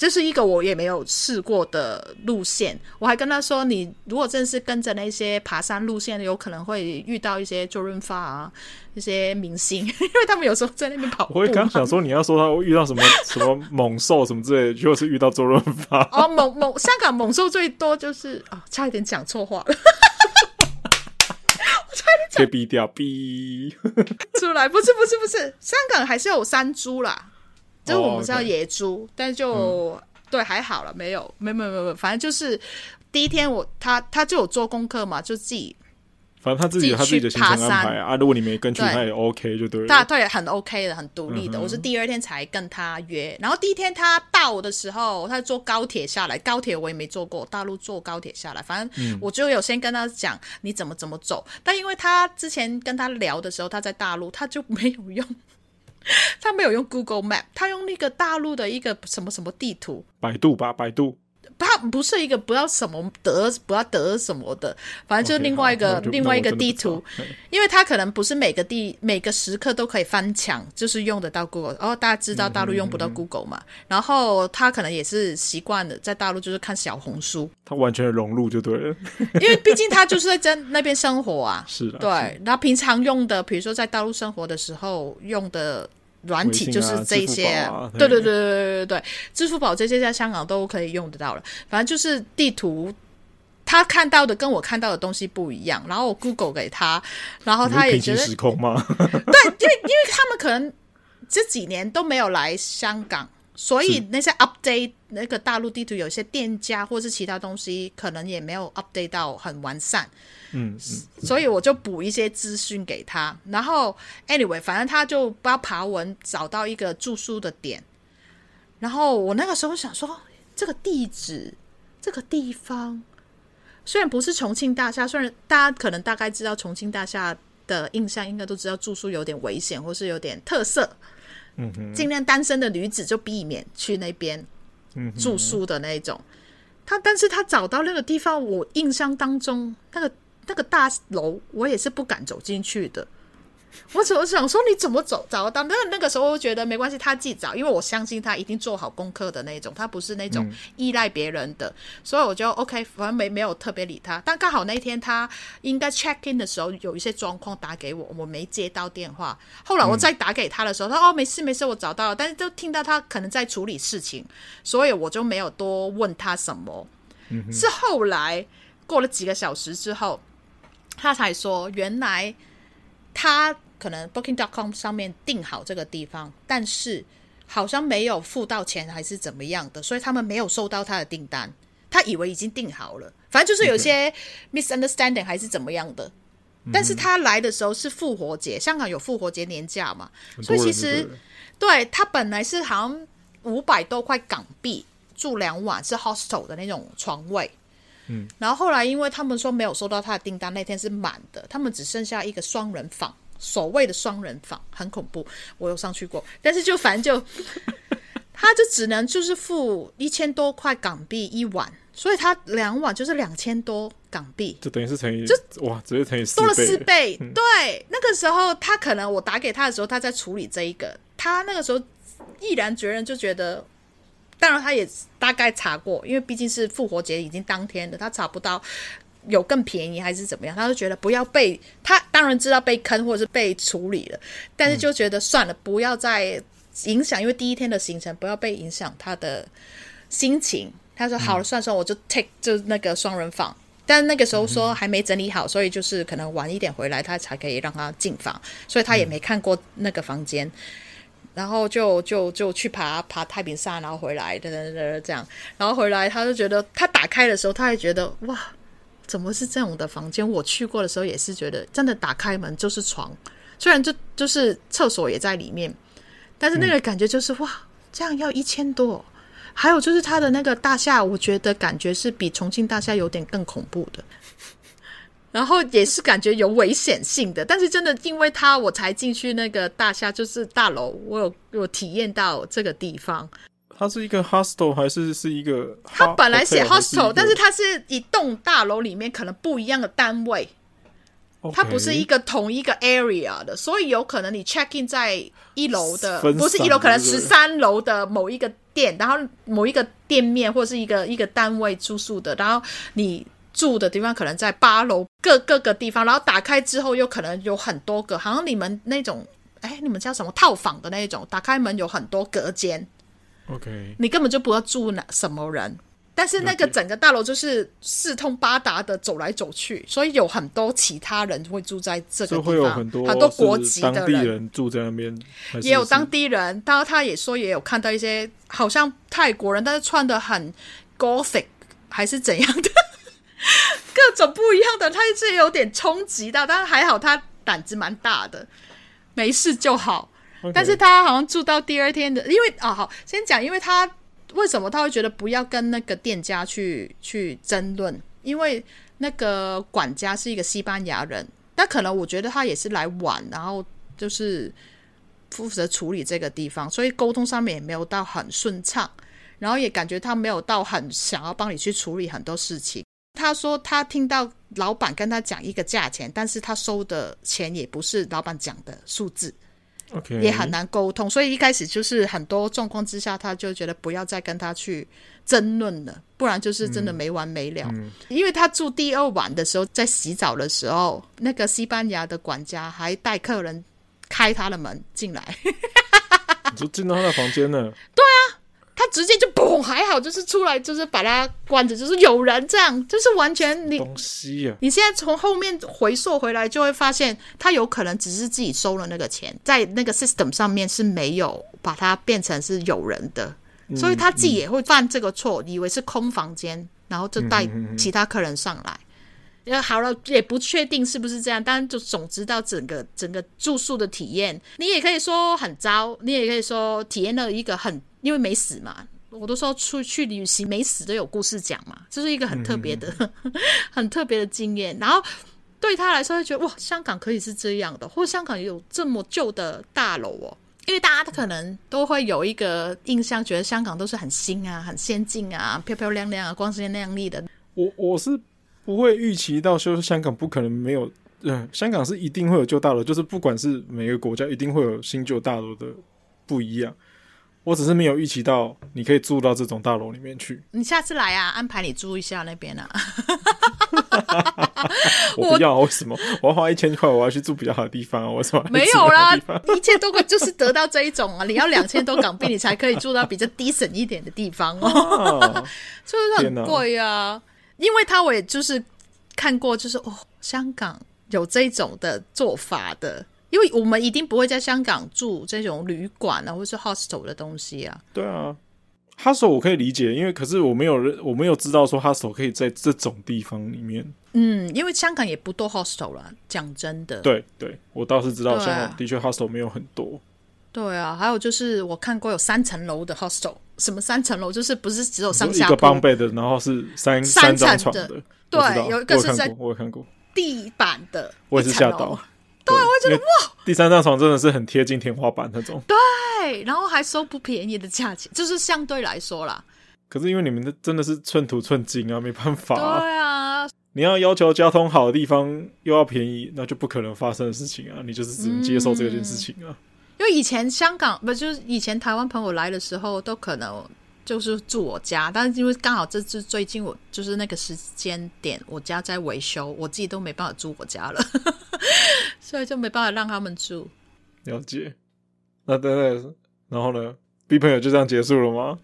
这是一个我也没有试过的路线，我还跟他说：“你如果真是跟着那些爬山路线，有可能会遇到一些周润发啊，一些明星，因为他们有时候在那边跑步。”我也刚想说，你要说他遇到什么什么猛兽什么之类的，就是遇到周润发。哦，猛猛，香港猛兽最多就是哦，差一点讲错话了，我差一点讲逼掉逼出来，不是不是不是，香港还是有山猪啦。就是我们知道野猪，oh. 但就、嗯、对还好了，没有，没没，没，没，反正就是第一天我他他就有做功课嘛，就自己，反正他自己有他自己的行程安排啊。如果你没跟去，他也 OK 就对了。他对很 OK 的，很独立的。嗯、我是第二天才跟他约，然后第一天他到的时候，他坐高铁下来，高铁我也没坐过，大陆坐高铁下来，反正我就有先跟他讲你怎么怎么走。但因为他之前跟他聊的时候，他在大陆，他就没有用。他没有用 Google Map，他用那个大陆的一个什么什么地图，百度吧，百度。他不是一个不要什么得，不要得什么的，反正就是另外一个 okay, 另外一个地图，因为他可能不是每个地每个时刻都可以翻墙，就是用得到 Google。哦，大家知道大陆用不到 Google 嘛？嗯嗯嗯，然后他可能也是习惯了在大陆就是看小红书，他完全融入就对了，因为毕竟他就是在在那边生活啊。是的，对。然后平常用的，比如说在大陆生活的时候用的。软体就是这些，啊、对对对对对对对，支付宝这些在香港都可以用得到了。反正就是地图，他看到的跟我看到的东西不一样。然后我 Google 给他，然后他也觉得时空吗？对，因为因为他们可能这几年都没有来香港，所以那些 update 那个大陆地图，有些店家或是其他东西，可能也没有 update 到很完善。嗯，嗯，所以我就补一些资讯给他，然后 anyway，反正他就不要爬文找到一个住宿的点，然后我那个时候想说，这个地址，这个地方虽然不是重庆大厦，虽然大家可能大概知道重庆大厦的印象，应该都知道住宿有点危险或是有点特色，嗯哼，尽量单身的女子就避免去那边住宿的那种。他，但是他找到那个地方，我印象当中那个。那个大楼，我也是不敢走进去的。我只是想说，你怎么走找得到？那那个时候，我觉得没关系，他自己找，因为我相信他一定做好功课的那种，他不是那种依赖别人的，嗯、所以我就 OK，反正没没有特别理他。但刚好那天他应该 check in 的时候有一些状况打给我，我没接到电话。后来我再打给他的时候，他说哦，没事没事，我找到了。但是就听到他可能在处理事情，所以我就没有多问他什么。嗯、是后来过了几个小时之后。他才说，原来他可能 Booking.com 上面订好这个地方，但是好像没有付到钱，还是怎么样的，所以他们没有收到他的订单。他以为已经订好了，反正就是有些 misunderstanding 还是怎么样的。但是他来的时候是复活节，香港有复活节年假嘛，所以其实对他本来是好像五百多块港币住两晚是 hostel 的那种床位。嗯，然后后来因为他们说没有收到他的订单，那天是满的，他们只剩下一个双人房，所谓的双人房很恐怖，我有上去过，但是就反正就，他就只能就是付一千多块港币一晚，所以他两晚就是两千多港币，就等于是乘以就哇，直接乘以多了四倍。嗯、对，那个时候他可能我打给他的时候，他在处理这一个，他那个时候毅然决然就觉得。当然，他也大概查过，因为毕竟是复活节已经当天的，他查不到有更便宜还是怎么样，他就觉得不要被他当然知道被坑或者是被处理了，但是就觉得算了，不要再影响，因为第一天的行程不要被影响他的心情。他说好了，算算我就 take 就那个双人房，但那个时候说还没整理好，所以就是可能晚一点回来，他才可以让他进房，所以他也没看过那个房间。然后就就就去爬爬太平山，然后回来，等等等这样，然后回来他就觉得，他打开的时候，他还觉得哇，怎么是这种的房间？我去过的时候也是觉得，真的打开门就是床，虽然就就是厕所也在里面，但是那个感觉就是、哇，这样要一千多。还有就是他的那个大厦，我觉得感觉是比重庆大厦有点更恐怖的。然后也是感觉有危险性的，但是真的因为他我才进去那个大厦，就是大楼，我有有体验到这个地方。它是一个 hostel 还是是一个？它本来写 hostel，但是它是一栋大楼里面可能不一样的单位.它不是一个同一个 area 的，所以有可能你 check in 在一楼的，不是一楼，可能十三楼的某一个店，然后某一个店面或是一个一个单位住宿的，然后你。住的地方可能在八楼各各个地方，然后打开之后又可能有很多个，好像你们那种，哎，你们叫什么？套房的那种，打开门有很多隔间。OK，你根本就不要住哪什么人，但是那个整个大楼就是四通八达的走来走去，所以有很多其他人会住在这个地方，会有很多很多国籍的当地人住在那边，也有当地人，然后他也说也有看到一些好像泰国人，但是穿的很 Gothic 还是怎样的。各种不一样的，他是有点冲击到，但是还好他胆子蛮大的，没事就好。但是他好像住到第二天的，因为啊、哦，好，先讲，因为他为什么他会觉得不要跟那个店家去去争论，因为那个管家是一个西班牙人，但可能我觉得他也是来晚，然后就是负责处理这个地方，所以沟通上面也没有到很顺畅，然后也感觉他没有到很想要帮你去处理很多事情。他说他听到老板跟他讲一个价钱，但是他收的钱也不是老板讲的数字，OK，也很难沟通，所以一开始就是很多状况之下，他就觉得不要再跟他去争论了，不然就是真的没完没了。嗯嗯、因为他住第二晚的时候，在洗澡的时候，那个西班牙的管家还带客人开他的门进来。你就进到他的房间了。对啊。他直接就嘣，还好，就是出来，就是把他关着，就是有人这样，就是完全你东西啊！你现在从后面回溯回来，就会发现他有可能只是自己收了那个钱，在那个 system 上面是没有把它变成是有人的，嗯、所以他自己也会犯这个错，嗯、以为是空房间，然后就带其他客人上来。因为好了，也不确定是不是这样，但就总知道整个整个住宿的体验，你也可以说很糟，你也可以说体验了一个很。因为没死嘛，我都说出去旅行没死都有故事讲嘛，这是一个很特别的、嗯、很特别的经验。然后对他来说，他觉得哇，香港可以是这样的，或者香港有这么旧的大楼哦。因为大家可能都会有一个印象，觉得香港都是很新啊、很先进啊、漂漂亮亮啊、光鲜亮丽的。我我是不会预期到说香港不可能没有，嗯，香港是一定会有旧大楼，就是不管是每个国家一定会有新旧大楼的不一样。我只是没有预期到你可以住到这种大楼里面去。你下次来啊，安排你住一下那边啊。我不要，为什么？我要花一千块，我要去住比较好的地方啊？为什么？没有啦，一千多块就是得到这一种啊！你要两千多港币，你才可以住到比较低省一点的地方哦。是不是很贵啊？因为他我也就是看过，就是哦，香港有这种的做法的。因为我们一定不会在香港住这种旅馆啊，或是 hostel 的东西啊。对啊，hostel 我可以理解，因为可是我没有人，我没有知道说 hostel 可以在这种地方里面。嗯，因为香港也不多 hostel 啦，讲真的。对对，我倒是知道香港的确 hostel 没有很多。对啊，还有就是我看过有三层楼的 hostel，什么三层楼？就是不是只有上下？一个帮背的，然后是三三张床的。对，有一个是在我有看过地板的，我也是吓到。对，我觉得哇，第三张床真的是很贴近天花板那种。对，然后还收不便宜的价钱，就是相对来说啦。可是因为你们的真的是寸土寸金啊，没办法啊。对啊，你要要求交通好的地方又要便宜，那就不可能发生的事情啊。你就是只能接受这件事情啊。嗯，因为以前香港不就是以前台湾朋友来的时候都可能。就是住我家，但是因为刚好这次最近我就是那个时间点，我家在维修，我自己都没办法住我家了，所以就没办法让他们住。了解。那等等，然后呢？B 朋友就这样结束了吗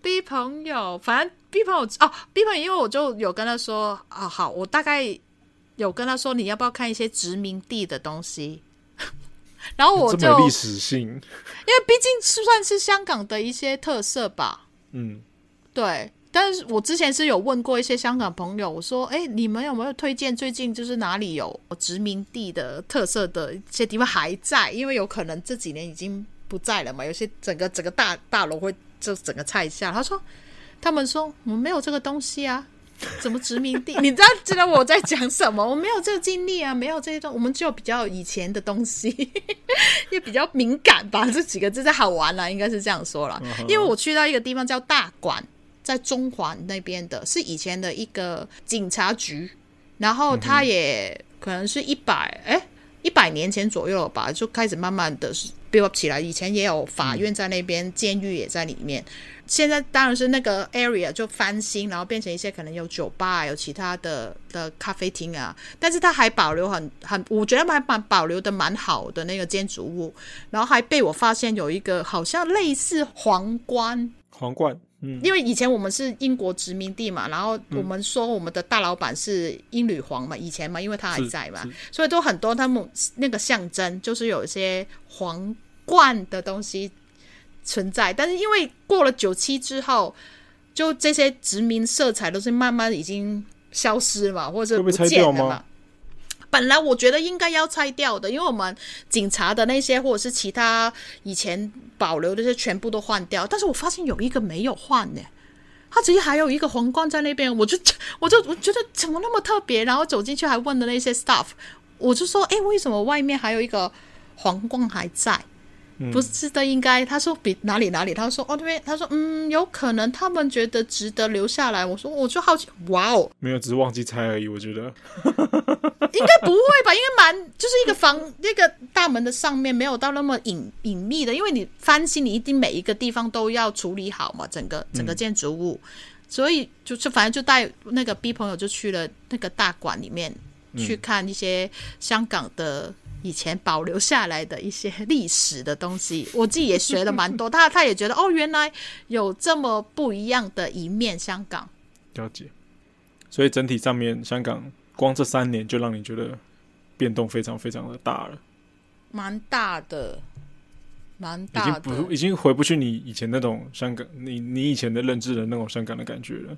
？B 朋友，反正 B 朋友哦，B 朋友，因为我就有跟他说啊、哦，好，我大概有跟他说，你要不要看一些殖民地的东西？然后我就历史性，因为毕竟是算是香港的一些特色吧。嗯，对，但是我之前是有问过一些香港朋友，我说，哎，你们有没有推荐最近就是哪里有殖民地的特色的一些地方还在？因为有可能这几年已经不在了嘛，有些整个整个大大楼会就整个拆下。他说，他们说我们没有这个东西啊，怎么殖民地？你知道知道我在讲什么？我没有这个经历啊，没有这些东，我们就比较以前的东西。也比较敏感吧，这几个字在好玩啦，应该是这样说了。因为我去到一个地方叫大馆，在中环那边的，是以前的一个警察局，然后它也可能是一百哎一百年前左右吧，就开始慢慢的 build up 起来。以前也有法院在那边，监狱也在里面。现在当然是那个 area 就翻新，然后变成一些可能有酒吧，有其他的的咖啡厅啊，但是它还保留很很，我觉得还蛮保留的蛮好的那个建筑物，然后还被我发现有一个好像类似皇冠，皇冠，嗯，因为以前我们是英国殖民地嘛，然后我们说我们的大老板是英女皇嘛，以前嘛，因为他还在嘛，所以都很多他们那个象征就是有一些皇冠的东西。存在，但是因为过了九七之后，就这些殖民色彩都是慢慢已经消失了嘛，或者不见了嘛。本来我觉得应该要拆掉的，因为我们警察的那些或者是其他以前保留的这些全部都换掉，但是我发现有一个没有换呢，他直接还有一个皇冠在那边，我就 我就我觉得怎么那么特别，然后走进去还问的那些 staff，我就说，哎，为什么外面还有一个皇冠还在？不是的，应该他说比哪里哪里，他说哦对，他说嗯，有可能他们觉得值得留下来。我说我就好奇，哇哦，没有，只是忘记拆而已。我觉得 应该不会吧，因为蛮就是一个房那个大门的上面没有到那么隐隐秘的，因为你翻新，你一定每一个地方都要处理好嘛，整个整个建筑物，嗯、所以就就反正就带那个 B 朋友就去了那个大馆里面、嗯、去看一些香港的。以前保留下来的一些历史的东西，我自己也学了蛮多。他他也觉得哦，原来有这么不一样的一面，香港。了解。所以整体上面，香港光这三年就让你觉得变动非常非常的大了。蛮大的，蛮大的，已经不已经回不去你以前那种香港，你你以前的认知的那种香港的感觉了。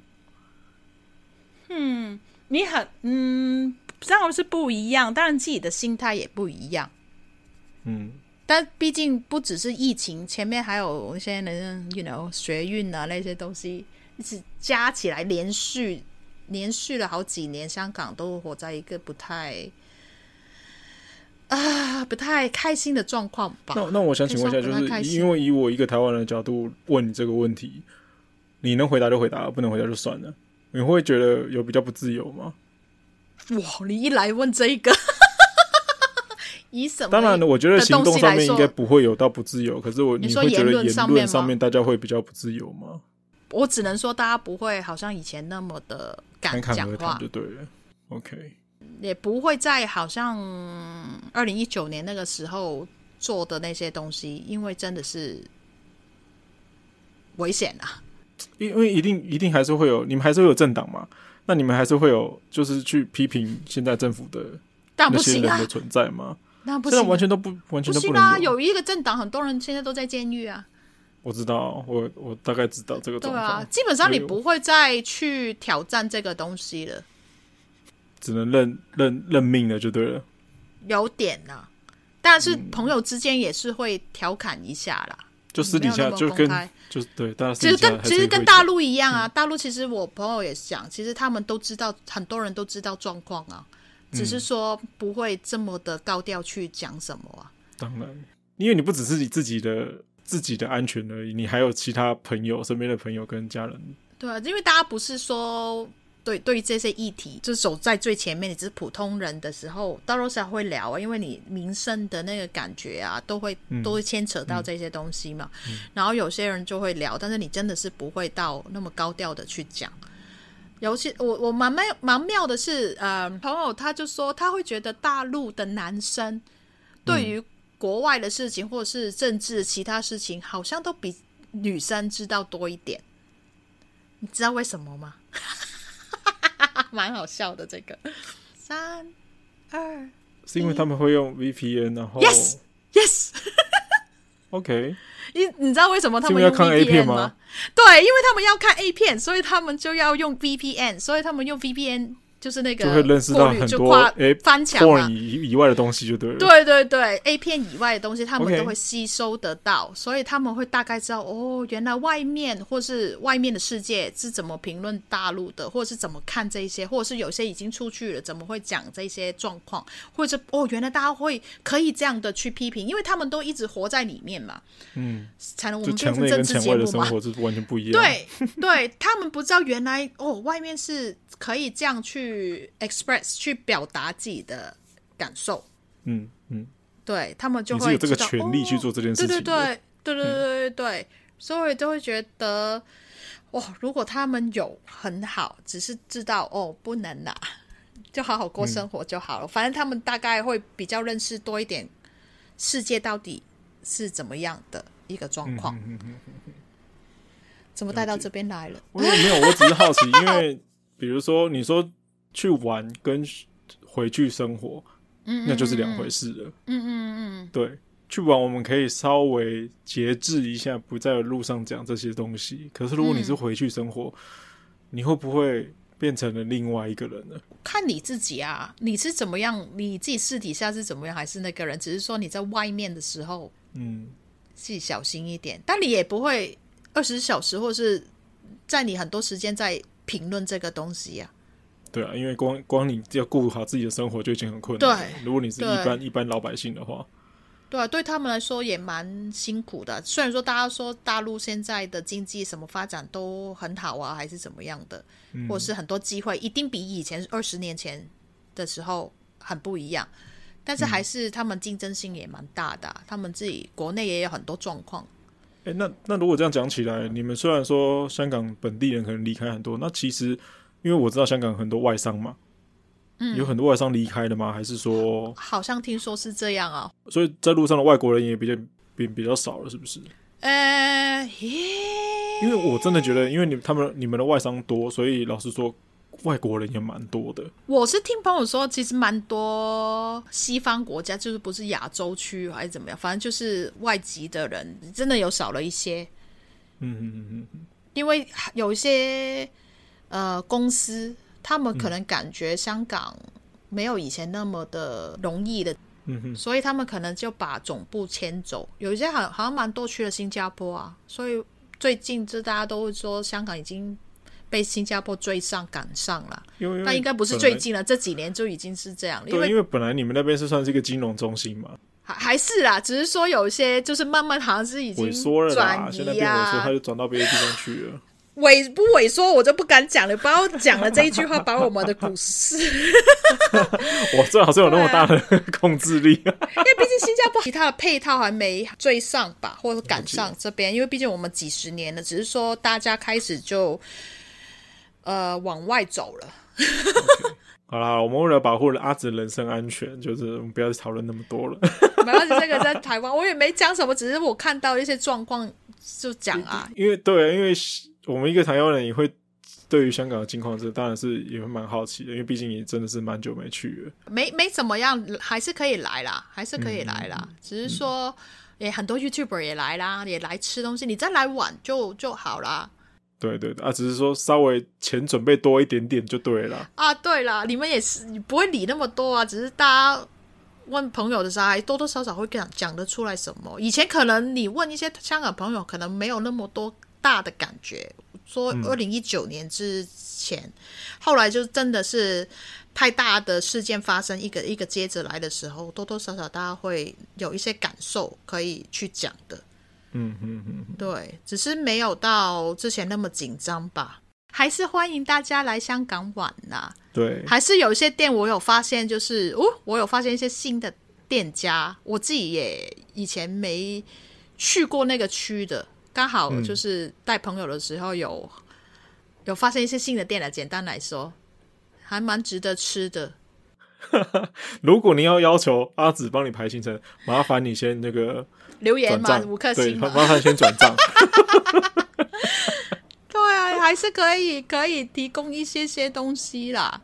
嗯，你很嗯。当然是不一样，当然自己的心态也不一样。嗯，但毕竟不只是疫情，前面还有一些人，you know，学运啊那些东西，一直加起来，连续连续了好几年，香港都活在一个不太啊不太开心的状况吧。那那我想请问一下，就是因为以我一个台湾人的角度问你这个问题，你能回答就回答，不能回答就算了。你会觉得有比较不自由吗？哇！你一来问这个，以什么？当然了，我觉得行动上面应该不会有到不自由。可是我，你会觉得言论上面大家会比较不自由吗？我只能说，大家不会好像以前那么的敢讲话，就对了。OK，也不会在好像二零一九年那个时候做的那些东西，因为真的是危险啊！因为一定一定还是会有，你们还是会有政党嘛。那你们还是会有，就是去批评现在政府的那些人的存在吗？那不行，完全都不完全都不能有。不行啊！有一个政党，很多人现在都在监狱啊。我知道，我我大概知道这个状况。对啊，基本上你不会再去挑战这个东西了，只能认认认命了，就对了。有点呢、啊，但是朋友之间也是会调侃一下啦。就私底下就跟就对，大家其实跟其实跟大陆一样啊。大陆其实我朋友也是讲，其实他们都知道，很多人都知道状况啊，只是说不会这么的高调去讲什么啊。当然，因为你不只是你自己的自己的安全而已，你还有其他朋友、身边的朋友跟家人。对啊，因为大家不是说。对，对于这些议题，就是走在最前面，你只是普通人的时候，到时候会聊啊，因为你民生的那个感觉啊，都会、嗯、都会牵扯到这些东西嘛。嗯、然后有些人就会聊，但是你真的是不会到那么高调的去讲。尤其我我蛮妙蛮妙的是，呃，朋友他就说他会觉得大陆的男生对于国外的事情或者是政治其他事情，好像都比女生知道多一点。你知道为什么吗？蛮好笑的，这个。三二，是因为他们会用 VPN，然后 yes! yes，OK，你你知道为什么他们要看 A 片吗？对，因为他们要看 A 片，所以他们就要用 VPN，所以他们用 VPN。就是那个就会认识到很多诶翻墙嘛以以外的东西就对了。对对对，A 片以外的东西他们都会吸收得到，所以他们会大概知道哦，原来外面或是外面的世界是怎么评论大陆的，或者是怎么看这些，或者是有些已经出去了怎么会讲这些状况，或者哦，原来大家会可以这样的去批评，因为他们都一直活在里面嘛。嗯，才能我们变成政治节目嘛。是完全不一样。对对，他们不知道原来哦，外面是可以这样去。去 express 去表达自己的感受，嗯嗯，对他们就会有这个权利去做这件事情，对对对对对对对对，所以就会觉得，哇，如果他们有很好，只是知道哦不能拿，就好好过生活就好了。反正他们大概会比较认识多一点世界到底是怎么样的一个状况。怎么带到这边来了？我没有，我只是好奇，因为比如说你说。去玩跟回去生活，嗯，那就是两回事了。嗯嗯嗯，对，去玩我们可以稍微节制一下，不在路上讲这些东西。可是如果你是回去生活，嗯，你会不会变成了另外一个人呢？看你自己啊，你是怎么样？你自己私底下是怎么样？还是那个人？只是说你在外面的时候，嗯，自己小心一点。但你也不会二十小时，或是在你很多时间在评论这个东西呀，啊。对啊，因为光光你要顾好自己的生活就已经很困难。对，如果你是一般一般老百姓的话，对啊，对他们来说也蛮辛苦的。虽然说大家说大陆现在的经济什么发展都很好啊，还是怎么样的，嗯、或者是很多机会一定比以前二十年前的时候很不一样，但是还是他们竞争性也蛮大的、啊嗯，他们自己国内也有很多状况。哎，那那如果这样讲起来，你们虽然说香港本地人可能离开很多，那其实。因为我知道香港很多外商嘛，嗯，有很多外商离开的吗？还是说？好像听说是这样啊。所以在路上的外国人也比较比比较少了，是不是？呃，因为我真的觉得，因为你他们你们的外商多，所以老实说，外国人也蛮多的。我是听朋友说，其实蛮多西方国家，就是不是亚洲区还是怎么样，反正就是外籍的人真的有少了一些。嗯嗯嗯嗯，因为有一些呃公司，他们可能感觉香港没有以前那么的容易的。嗯哼，所以他们可能就把总部迁走，有一些好好像蛮多去了新加坡啊。所以最近这大家都会说，香港已经被新加坡追上赶上了。因为那应该不是最近了，这几年就已经是这样了。对，因为本来你们那边是算是一个金融中心嘛，还还是啦，只是说有一些就是慢慢好像是已经萎缩了啦，现在变萎缩，他就转到别的地方去了。萎不萎缩，我就不敢讲了。不要讲了这一句话，把我们的股市，我最好是有那么大的控制力。因为毕竟新加坡其他的配套还没追上吧，或者赶上这边。因为毕竟我们几十年了，只是说大家开始就呃往外走了。okay. 好啦，我们为了保护阿紫人身安全，就是我们不要讨论那么多了。没关系，这个在台湾我也没讲什么，只是我看到一些状况就讲啊。因为对，因为。我们一个台湾人也会对于香港的境况，这当然是也会蛮好奇的，因为毕竟也真的是蛮久没去了。没没怎么样，还是可以来啦，还是可以来啦。嗯、只是说，也很多 YouTuber 也来啦，也来吃东西，你再来晚就就好啦。对对对啊，只是说稍微钱准备多一点点就对了。啊，对啦，你们也是，你不会理那么多啊，只是大家问朋友的时候，还多多少少会讲讲得出来什么。以前可能你问一些香港朋友，可能没有那么多。大的感觉，说二零一九年之前，嗯，后来就真的是太大的事件发生，一个一个接着来的时候，多多少少大家会有一些感受可以去讲的。嗯嗯嗯，对，只是没有到之前那么紧张吧。还是欢迎大家来香港玩呐。对，还是有一些店我有发现，就是哦，我有发现一些新的店家，我自己也以前没去过那个区的。刚好就是带朋友的时候有、嗯、有发现一些新的店了。简单来说，还蛮值得吃的。如果你要要求阿紫帮你排行程，麻烦你先那个留言嘛，五颗星，麻烦先转账。对啊，还是可以可以提供一些些东西啦。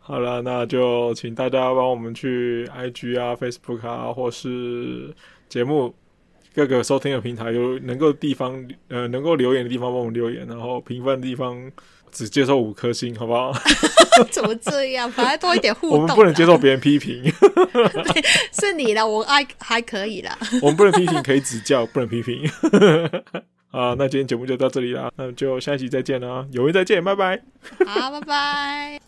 好了，那就请大家帮我们去 IG 啊、Facebook 啊，或是节目。各个收听的平台有能够地方呃能够留言的地方帮我们留言，然后评分的地方只接受五颗星，好不好？怎么这样？反而多一点互动。我们不能接受别人批评。是你的，我爱还可以啦。我们不能批评，可以指教，不能批评。啊，那今天节目就到这里啦，那就下一集再见啦，有缘再见，拜拜。好，拜拜。